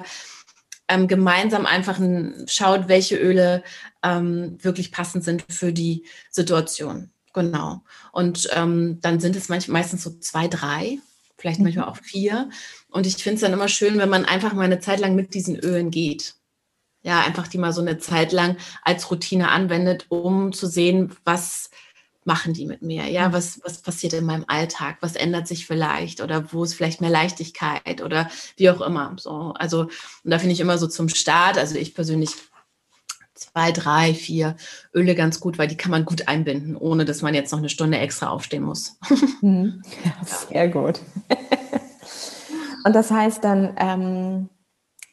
ähm, gemeinsam einfach schaut, welche Öle ähm, wirklich passend sind für die Situation. Genau. Und ähm, dann sind es manch, meistens so zwei, drei, vielleicht mhm. manchmal auch vier. Und ich finde es dann immer schön, wenn man einfach mal eine Zeit lang mit diesen Ölen geht. Ja, einfach die mal so eine Zeit lang als Routine anwendet, um zu sehen, was, machen die mit mir? Ja, mhm. was, was passiert in meinem Alltag? Was ändert sich vielleicht? Oder wo ist vielleicht mehr Leichtigkeit oder wie auch immer. So, also, und da finde ich immer so zum Start, also ich persönlich zwei, drei, vier Öle ganz gut, weil die kann man gut einbinden, ohne dass man jetzt noch eine Stunde extra aufstehen muss. Mhm. Ja, sehr gut. Und das heißt dann, ähm,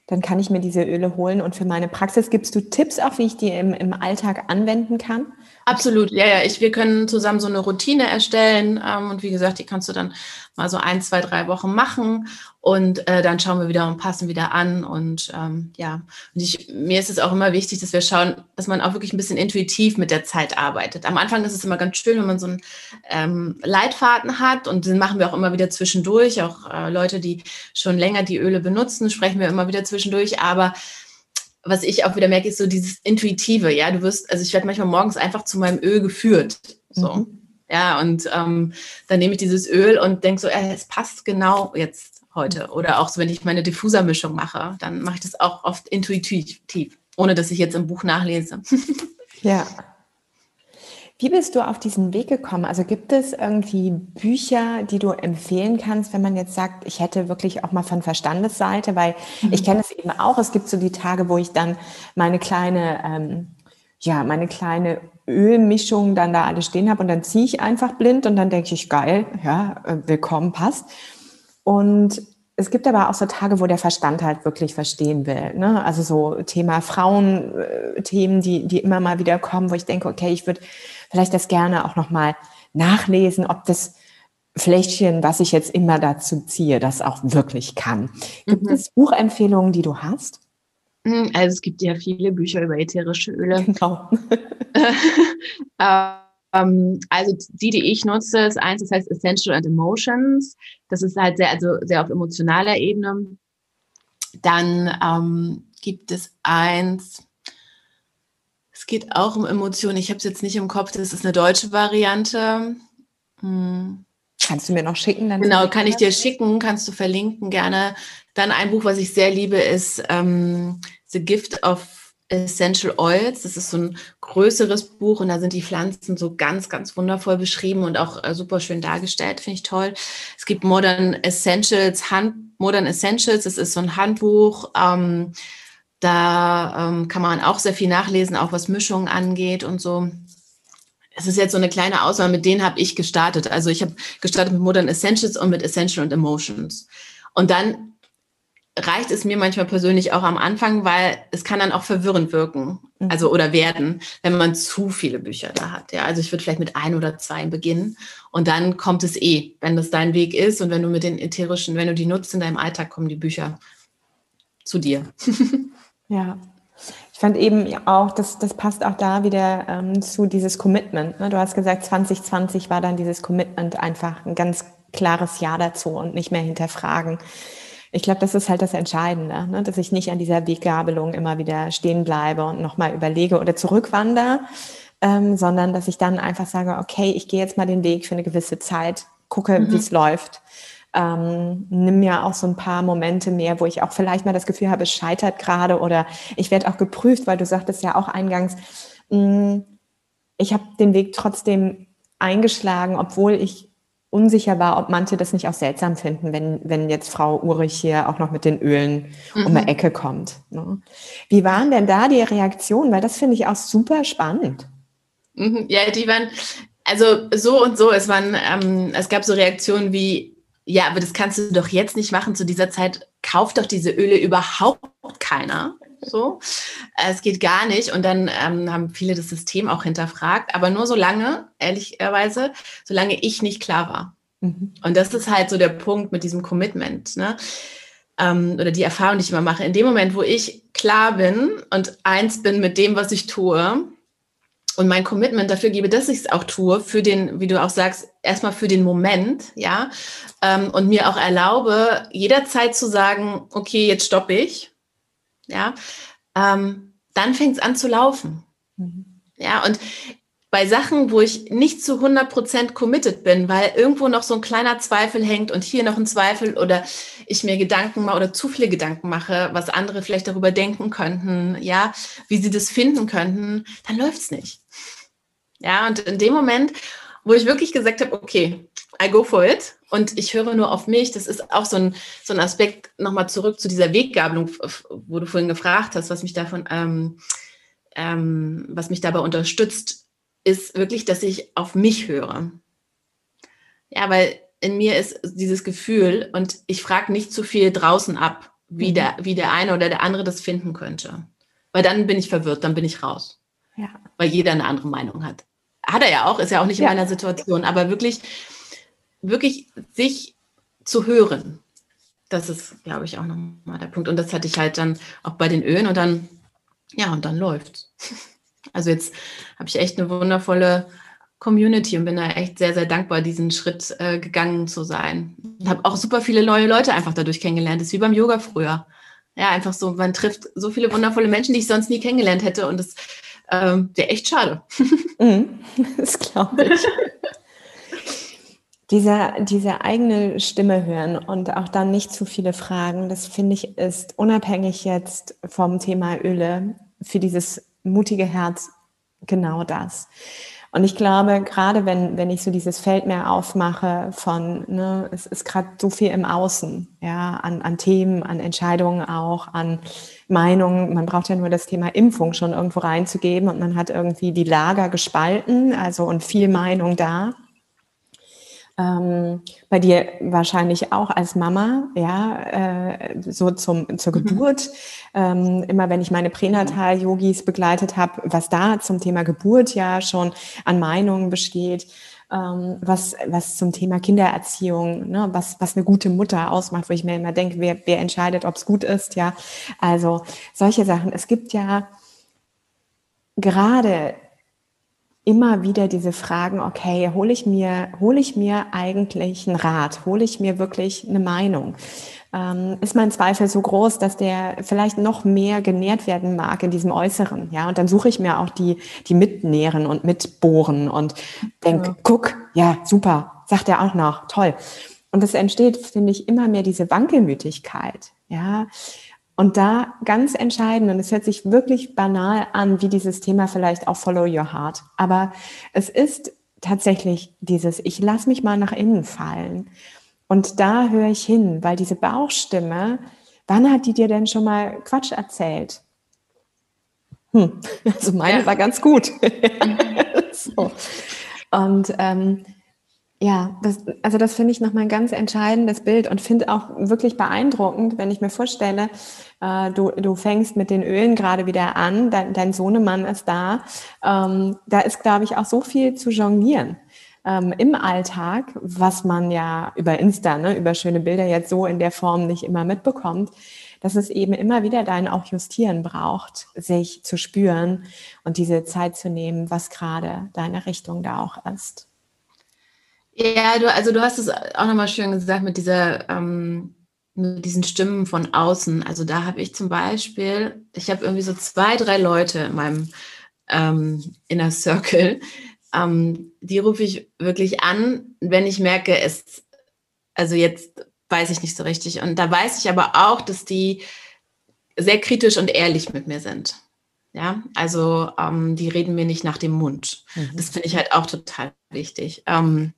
dann kann ich mir diese Öle holen und für meine Praxis gibst du Tipps auch, wie ich die im, im Alltag anwenden kann? Absolut, ja, ja. Ich, wir können zusammen so eine Routine erstellen ähm, und wie gesagt, die kannst du dann mal so ein, zwei, drei Wochen machen und äh, dann schauen wir wieder und passen wieder an und ähm, ja. Und ich, mir ist es auch immer wichtig, dass wir schauen, dass man auch wirklich ein bisschen intuitiv mit der Zeit arbeitet. Am Anfang ist es immer ganz schön, wenn man so einen ähm, Leitfaden hat und den machen wir auch immer wieder zwischendurch. Auch äh, Leute, die schon länger die Öle benutzen, sprechen wir immer wieder zwischendurch, aber was ich auch wieder merke, ist so dieses Intuitive, ja, du wirst, also ich werde manchmal morgens einfach zu meinem Öl geführt, so, mhm. Ja, und ähm, dann nehme ich dieses Öl und denke so, äh, es passt genau jetzt heute, oder auch so, wenn ich meine Diffusermischung mache, dann mache ich das auch oft intuitiv, ohne dass ich jetzt im Buch nachlese. ja, wie bist du auf diesen Weg gekommen? Also gibt es irgendwie Bücher, die du empfehlen kannst, wenn man jetzt sagt, ich hätte wirklich auch mal von Verstandesseite, weil mhm. ich kenne es eben auch. Es gibt so die Tage, wo ich dann meine kleine, ähm, ja, meine kleine Ölmischung dann da alle stehen habe und dann ziehe ich einfach blind und dann denke ich, geil, ja, äh, willkommen, passt. Und es gibt aber auch so Tage, wo der Verstand halt wirklich verstehen will. Ne? Also so Thema Frauenthemen, äh, die, die immer mal wieder kommen, wo ich denke, okay, ich würde vielleicht das gerne auch nochmal nachlesen, ob das Fläschchen, was ich jetzt immer dazu ziehe, das auch wirklich kann. Gibt mhm. es Buchempfehlungen, die du hast? Mhm, also es gibt ja viele Bücher über ätherische Öle. Genau. ähm, also die, die ich nutze, ist eins, das heißt Essential and Emotions. Das ist halt sehr, also sehr auf emotionaler Ebene. Dann ähm, gibt es eins, es geht auch um Emotionen. Ich habe es jetzt nicht im Kopf, das ist eine deutsche Variante. Hm. Kannst du mir noch schicken? Dann genau, kann ich dir schicken, kannst du verlinken gerne. Dann ein Buch, was ich sehr liebe, ist ähm, The Gift of Essential Oils. Das ist so ein größeres Buch und da sind die Pflanzen so ganz, ganz wundervoll beschrieben und auch äh, super schön dargestellt. Finde ich toll. Es gibt Modern Essentials, Hand, Modern Essentials. Das ist so ein Handbuch. Ähm, da ähm, kann man auch sehr viel nachlesen, auch was Mischungen angeht und so. Es ist jetzt so eine kleine Auswahl, mit denen habe ich gestartet. Also ich habe gestartet mit Modern Essentials und mit Essential und Emotions. Und dann reicht es mir manchmal persönlich auch am Anfang, weil es kann dann auch verwirrend wirken, mhm. also oder werden, wenn man zu viele Bücher da hat. Ja, also ich würde vielleicht mit ein oder zwei beginnen und dann kommt es eh, wenn das dein Weg ist und wenn du mit den ätherischen, wenn du die nutzt in deinem Alltag, kommen die Bücher zu dir. Ja. Ich fand eben auch, das, das passt auch da wieder ähm, zu dieses Commitment. Ne? Du hast gesagt, 2020 war dann dieses Commitment einfach ein ganz klares Ja dazu und nicht mehr hinterfragen. Ich glaube, das ist halt das Entscheidende, ne? dass ich nicht an dieser Weggabelung immer wieder stehen bleibe und nochmal überlege oder zurückwandere, ähm, sondern dass ich dann einfach sage, okay, ich gehe jetzt mal den Weg für eine gewisse Zeit, gucke, mhm. wie es läuft ähm, nimm mir auch so ein paar Momente mehr, wo ich auch vielleicht mal das Gefühl habe, es scheitert gerade oder ich werde auch geprüft, weil du sagtest ja auch eingangs, mh, mm, ich habe den Weg trotzdem eingeschlagen, obwohl ich unsicher war, ob manche das nicht auch seltsam finden, wenn, wenn jetzt Frau Urich hier auch noch mit den Ölen mhm. um die Ecke kommt. Ne? Wie waren denn da die Reaktionen? Weil das finde ich auch super spannend. Mhm. Ja, die waren, also so und so. Es waren, ähm, es gab so Reaktionen wie, ja, aber das kannst du doch jetzt nicht machen. Zu dieser Zeit kauft doch diese Öle überhaupt keiner. So, es geht gar nicht. Und dann ähm, haben viele das System auch hinterfragt, aber nur so lange, ehrlicherweise, solange ich nicht klar war. Mhm. Und das ist halt so der Punkt mit diesem Commitment, ne? Ähm, oder die Erfahrung, die ich immer mache. In dem Moment, wo ich klar bin und eins bin mit dem, was ich tue, und mein Commitment dafür gebe, dass ich es auch tue, für den, wie du auch sagst, erstmal für den Moment, ja, ähm, und mir auch erlaube, jederzeit zu sagen, okay, jetzt stoppe ich, ja, ähm, dann fängt es an zu laufen. Mhm. Ja, und bei Sachen, wo ich nicht zu 100% committed bin, weil irgendwo noch so ein kleiner Zweifel hängt und hier noch ein Zweifel oder ich mir Gedanken mache oder zu viele Gedanken mache, was andere vielleicht darüber denken könnten, ja, wie sie das finden könnten, dann läuft es nicht. Ja, und in dem Moment, wo ich wirklich gesagt habe, okay, I go for it und ich höre nur auf mich, das ist auch so ein, so ein Aspekt, nochmal zurück zu dieser Weggabelung, wo du vorhin gefragt hast, was mich davon, ähm, ähm, was mich dabei unterstützt, ist wirklich, dass ich auf mich höre. Ja, weil in mir ist dieses Gefühl und ich frage nicht zu viel draußen ab, wie, mhm. der, wie der eine oder der andere das finden könnte. Weil dann bin ich verwirrt, dann bin ich raus. Ja. Weil jeder eine andere Meinung hat. Hat er ja auch, ist ja auch nicht in ja. meiner Situation, aber wirklich, wirklich sich zu hören, das ist, glaube ich, auch nochmal der Punkt. Und das hatte ich halt dann auch bei den Ölen und dann, ja, und dann läuft's. Also jetzt habe ich echt eine wundervolle Community und bin da echt sehr, sehr dankbar, diesen Schritt äh, gegangen zu sein. Ich habe auch super viele neue Leute einfach dadurch kennengelernt. Das ist wie beim Yoga früher. Ja, einfach so, man trifft so viele wundervolle Menschen, die ich sonst nie kennengelernt hätte und das ähm, wäre echt schade. Mm, das glaube ich. Diese, diese eigene Stimme hören und auch dann nicht zu viele Fragen, das finde ich ist unabhängig jetzt vom Thema Öle für dieses mutige Herz genau das. Und ich glaube, gerade wenn, wenn ich so dieses Feld mehr aufmache von, ne, es ist gerade so viel im Außen, ja, an, an Themen, an Entscheidungen auch, an Meinungen. Man braucht ja nur das Thema Impfung schon irgendwo reinzugeben und man hat irgendwie die Lager gespalten, also und viel Meinung da. Ähm, bei dir wahrscheinlich auch als Mama, ja, äh, so zum, zur mhm. Geburt. Ähm, immer wenn ich meine Pränatal-Yogis begleitet habe, was da zum Thema Geburt ja schon an Meinungen besteht, ähm, was, was zum Thema Kindererziehung, ne, was, was eine gute Mutter ausmacht, wo ich mir immer denke, wer, wer entscheidet, ob es gut ist, ja. Also solche Sachen. Es gibt ja gerade immer wieder diese Fragen, okay, hole ich mir, hole ich mir eigentlich einen Rat, hole ich mir wirklich eine Meinung? Ähm, ist mein Zweifel so groß, dass der vielleicht noch mehr genährt werden mag in diesem Äußeren, ja? Und dann suche ich mir auch die, die mitnähren und mitbohren und denke, ja. guck, ja, super, sagt er auch noch, toll. Und es entsteht, finde ich, immer mehr diese Wankelmütigkeit, ja? Und da ganz entscheidend, und es hört sich wirklich banal an, wie dieses Thema vielleicht auch Follow Your Heart. Aber es ist tatsächlich dieses, ich lasse mich mal nach innen fallen. Und da höre ich hin, weil diese Bauchstimme, wann hat die dir denn schon mal Quatsch erzählt? Hm, also meine ja. war ganz gut. so. Und ähm, ja, das, also das finde ich nochmal ein ganz entscheidendes Bild und finde auch wirklich beeindruckend, wenn ich mir vorstelle, äh, du, du fängst mit den Ölen gerade wieder an, dein, dein Sohnemann ist da. Ähm, da ist, glaube ich, auch so viel zu jonglieren ähm, im Alltag, was man ja über Insta, ne, über schöne Bilder jetzt so in der Form nicht immer mitbekommt, dass es eben immer wieder dein auch Justieren braucht, sich zu spüren und diese Zeit zu nehmen, was gerade deine Richtung da auch ist. Ja, du, also du hast es auch nochmal schön gesagt mit dieser, ähm, mit diesen Stimmen von außen. Also da habe ich zum Beispiel, ich habe irgendwie so zwei, drei Leute in meinem ähm, Inner Circle, ähm, die rufe ich wirklich an, wenn ich merke, es, also jetzt weiß ich nicht so richtig. Und da weiß ich aber auch, dass die sehr kritisch und ehrlich mit mir sind. Ja, also ähm, die reden mir nicht nach dem Mund. Mhm. Das finde ich halt auch total wichtig. Ähm,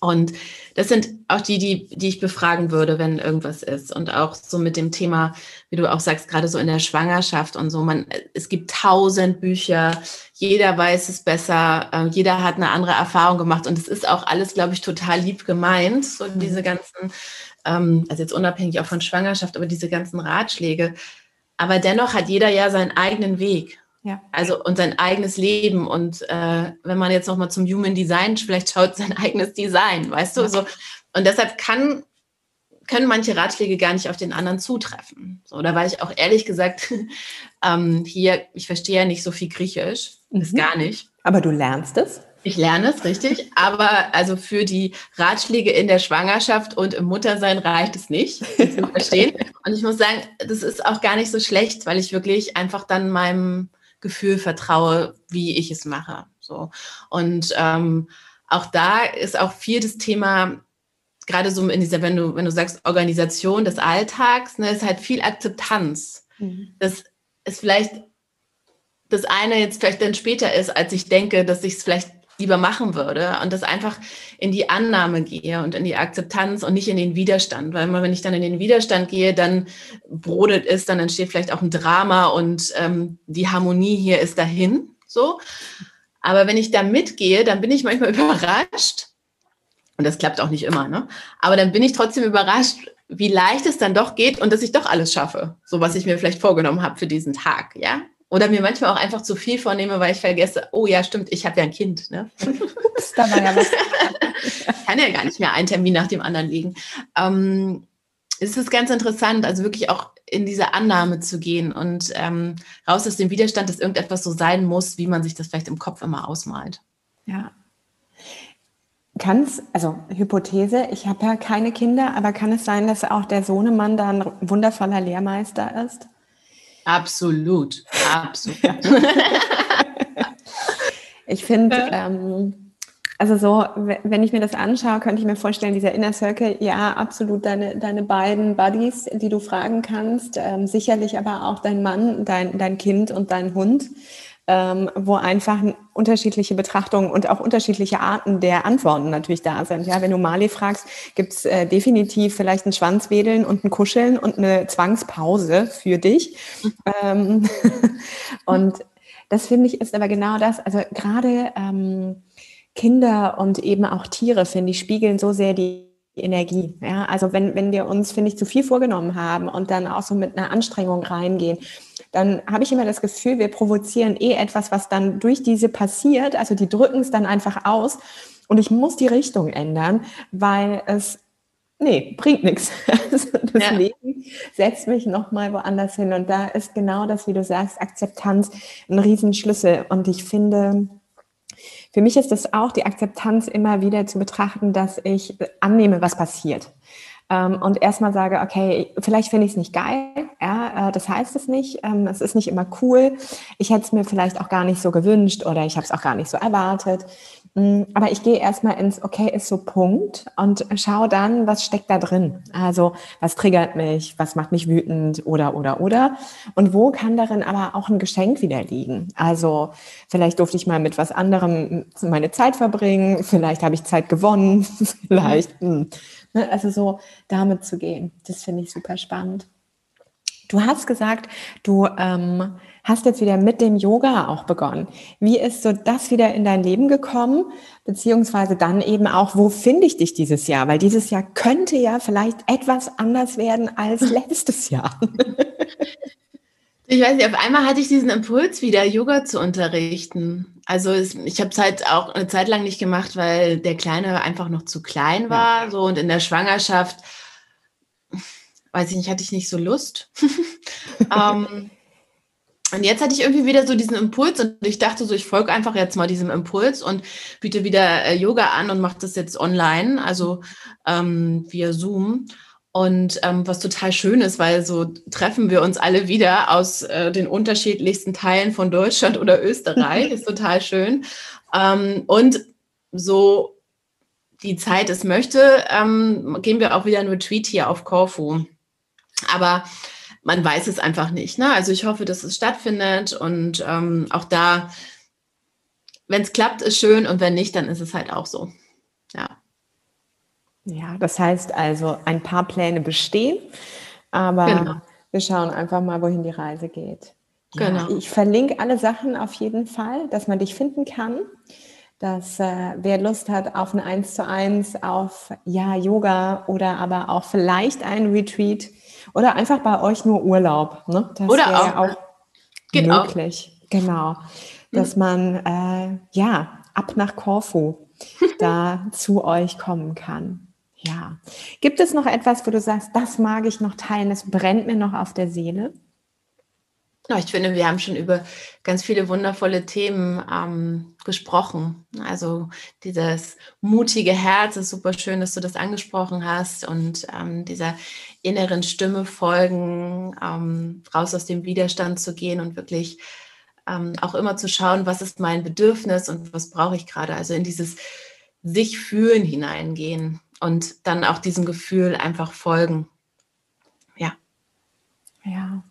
und das sind auch die, die, die ich befragen würde, wenn irgendwas ist. Und auch so mit dem Thema, wie du auch sagst, gerade so in der Schwangerschaft und so. Man, es gibt tausend Bücher, jeder weiß es besser, äh, jeder hat eine andere Erfahrung gemacht. Und es ist auch alles, glaube ich, total lieb gemeint. So mhm. diese ganzen, ähm, also jetzt unabhängig auch von Schwangerschaft, aber diese ganzen Ratschläge. Aber dennoch hat jeder ja seinen eigenen Weg. Ja. Also und sein eigenes Leben. Und äh, wenn man jetzt nochmal zum Human Design vielleicht schaut, sein eigenes Design, weißt du? Ja. So, und deshalb kann, können manche Ratschläge gar nicht auf den anderen zutreffen. So, da war ich auch ehrlich gesagt, ähm, hier, ich verstehe ja nicht so viel Griechisch, mhm. ist gar nicht. Aber du lernst es? Ich lerne es, richtig. Aber also für die Ratschläge in der Schwangerschaft und im Muttersein reicht es nicht, verstehen. Und ich muss sagen, das ist auch gar nicht so schlecht, weil ich wirklich einfach dann meinem Gefühl vertraue, wie ich es mache. So. Und ähm, auch da ist auch viel das Thema, gerade so in dieser, wenn du, wenn du sagst, Organisation des Alltags, ne, ist halt viel Akzeptanz. Mhm. Das ist vielleicht das eine jetzt vielleicht dann später ist, als ich denke, dass ich es vielleicht lieber machen würde und das einfach in die Annahme gehe und in die Akzeptanz und nicht in den Widerstand, weil wenn ich dann in den Widerstand gehe, dann brodelt es, dann entsteht vielleicht auch ein Drama und ähm, die Harmonie hier ist dahin, so. Aber wenn ich da mitgehe, dann bin ich manchmal überrascht und das klappt auch nicht immer, ne? Aber dann bin ich trotzdem überrascht, wie leicht es dann doch geht und dass ich doch alles schaffe, so was ich mir vielleicht vorgenommen habe für diesen Tag, ja? Oder mir manchmal auch einfach zu viel vornehme, weil ich vergesse, oh ja, stimmt, ich habe ja ein Kind. Ne? Ups, da war ja was. ich kann ja gar nicht mehr einen Termin nach dem anderen legen. Ähm, es ist ganz interessant, also wirklich auch in diese Annahme zu gehen und ähm, raus aus dem Widerstand, dass irgendetwas so sein muss, wie man sich das vielleicht im Kopf immer ausmalt. Ja. Kann es, also Hypothese, ich habe ja keine Kinder, aber kann es sein, dass auch der Sohnemann da ein wundervoller Lehrmeister ist? Absolut, absolut. ich finde, ähm, also so, wenn ich mir das anschaue, könnte ich mir vorstellen, dieser Inner Circle, ja, absolut deine, deine beiden Buddies, die du fragen kannst, ähm, sicherlich aber auch dein Mann, dein, dein Kind und dein Hund ähm, wo einfach unterschiedliche Betrachtungen und auch unterschiedliche Arten der Antworten natürlich da sind. Ja, wenn du Mali fragst, gibt's äh, definitiv vielleicht ein Schwanzwedeln und ein Kuscheln und eine Zwangspause für dich. ähm, und das finde ich ist aber genau das. Also gerade ähm, Kinder und eben auch Tiere, finde ich, spiegeln so sehr die Energie. Ja, also wenn, wenn wir uns, finde ich, zu viel vorgenommen haben und dann auch so mit einer Anstrengung reingehen, dann habe ich immer das Gefühl, wir provozieren eh etwas, was dann durch diese passiert. Also die drücken es dann einfach aus und ich muss die Richtung ändern, weil es nee, bringt nichts. Also das ja. Leben setzt mich nochmal woanders hin. Und da ist genau das, wie du sagst, Akzeptanz ein Riesenschlüssel. Und ich finde, für mich ist es auch die Akzeptanz immer wieder zu betrachten, dass ich annehme, was passiert. Ähm, und erstmal sage, okay, vielleicht finde ich es nicht geil, ja, äh, das heißt es nicht, ähm, es ist nicht immer cool, ich hätte es mir vielleicht auch gar nicht so gewünscht oder ich habe es auch gar nicht so erwartet. Mm, aber ich gehe erstmal ins Okay ist so Punkt und schaue dann, was steckt da drin. Also was triggert mich, was macht mich wütend oder oder oder. Und wo kann darin aber auch ein Geschenk wieder liegen? Also vielleicht durfte ich mal mit was anderem meine Zeit verbringen, vielleicht habe ich Zeit gewonnen, vielleicht. Mh Ne? Also so damit zu gehen, das finde ich super spannend. Du hast gesagt, du ähm, hast jetzt wieder mit dem Yoga auch begonnen. Wie ist so das wieder in dein Leben gekommen? Beziehungsweise dann eben auch, wo finde ich dich dieses Jahr? Weil dieses Jahr könnte ja vielleicht etwas anders werden als letztes Jahr. Ich weiß nicht, auf einmal hatte ich diesen Impuls wieder, Yoga zu unterrichten. Also es, ich habe es halt auch eine Zeit lang nicht gemacht, weil der Kleine einfach noch zu klein war. Ja. So und in der Schwangerschaft, weiß ich nicht, hatte ich nicht so Lust. ähm, und jetzt hatte ich irgendwie wieder so diesen Impuls und ich dachte so, ich folge einfach jetzt mal diesem Impuls und biete wieder äh, Yoga an und mache das jetzt online, also ähm, via Zoom. Und ähm, was total schön ist, weil so treffen wir uns alle wieder aus äh, den unterschiedlichsten Teilen von Deutschland oder Österreich. ist total schön. Ähm, und so die Zeit es möchte, ähm, gehen wir auch wieder ein Retreat hier auf Corfu. Aber man weiß es einfach nicht. Ne? Also ich hoffe, dass es stattfindet und ähm, auch da, wenn es klappt, ist schön und wenn nicht, dann ist es halt auch so. Ja. Ja, das heißt also, ein paar Pläne bestehen, aber genau. wir schauen einfach mal, wohin die Reise geht. Ja, genau. Ich verlinke alle Sachen auf jeden Fall, dass man dich finden kann. Dass äh, wer Lust hat auf ein Eins zu eins, auf ja Yoga oder aber auch vielleicht ein Retreat oder einfach bei euch nur Urlaub. Ne? Das oder auch, auch Geht möglich. Auch. Genau, dass hm. man äh, ja ab nach Korfu da zu euch kommen kann. Ja. Gibt es noch etwas, wo du sagst, das mag ich noch teilen, das brennt mir noch auf der Seele? Ich finde, wir haben schon über ganz viele wundervolle Themen ähm, gesprochen. Also dieses mutige Herz ist super schön, dass du das angesprochen hast und ähm, dieser inneren Stimme folgen, ähm, raus aus dem Widerstand zu gehen und wirklich ähm, auch immer zu schauen, was ist mein Bedürfnis und was brauche ich gerade. Also in dieses sich fühlen hineingehen und dann auch diesem Gefühl einfach folgen. Ja. Ja.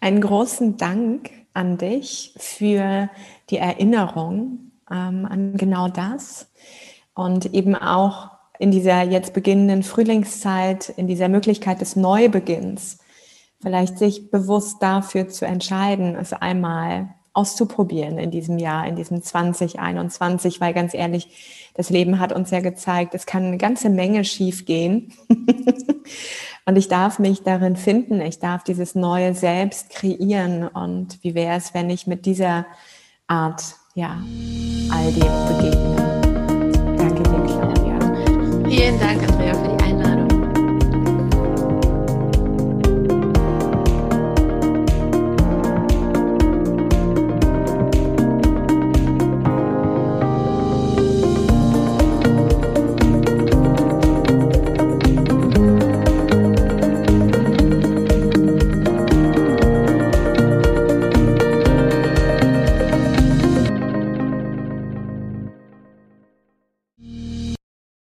Einen großen Dank an dich für die Erinnerung ähm, an genau das und eben auch in dieser jetzt beginnenden Frühlingszeit, in dieser Möglichkeit des Neubeginns, vielleicht sich bewusst dafür zu entscheiden, es einmal auszuprobieren in diesem Jahr, in diesem 2021, weil ganz ehrlich, das Leben hat uns ja gezeigt, es kann eine ganze Menge schief gehen. und ich darf mich darin finden, ich darf dieses neue Selbst kreieren. Und wie wäre es, wenn ich mit dieser Art, ja, all dem begegne? Danke dir, Claudia. Vielen Dank, Andrea, für die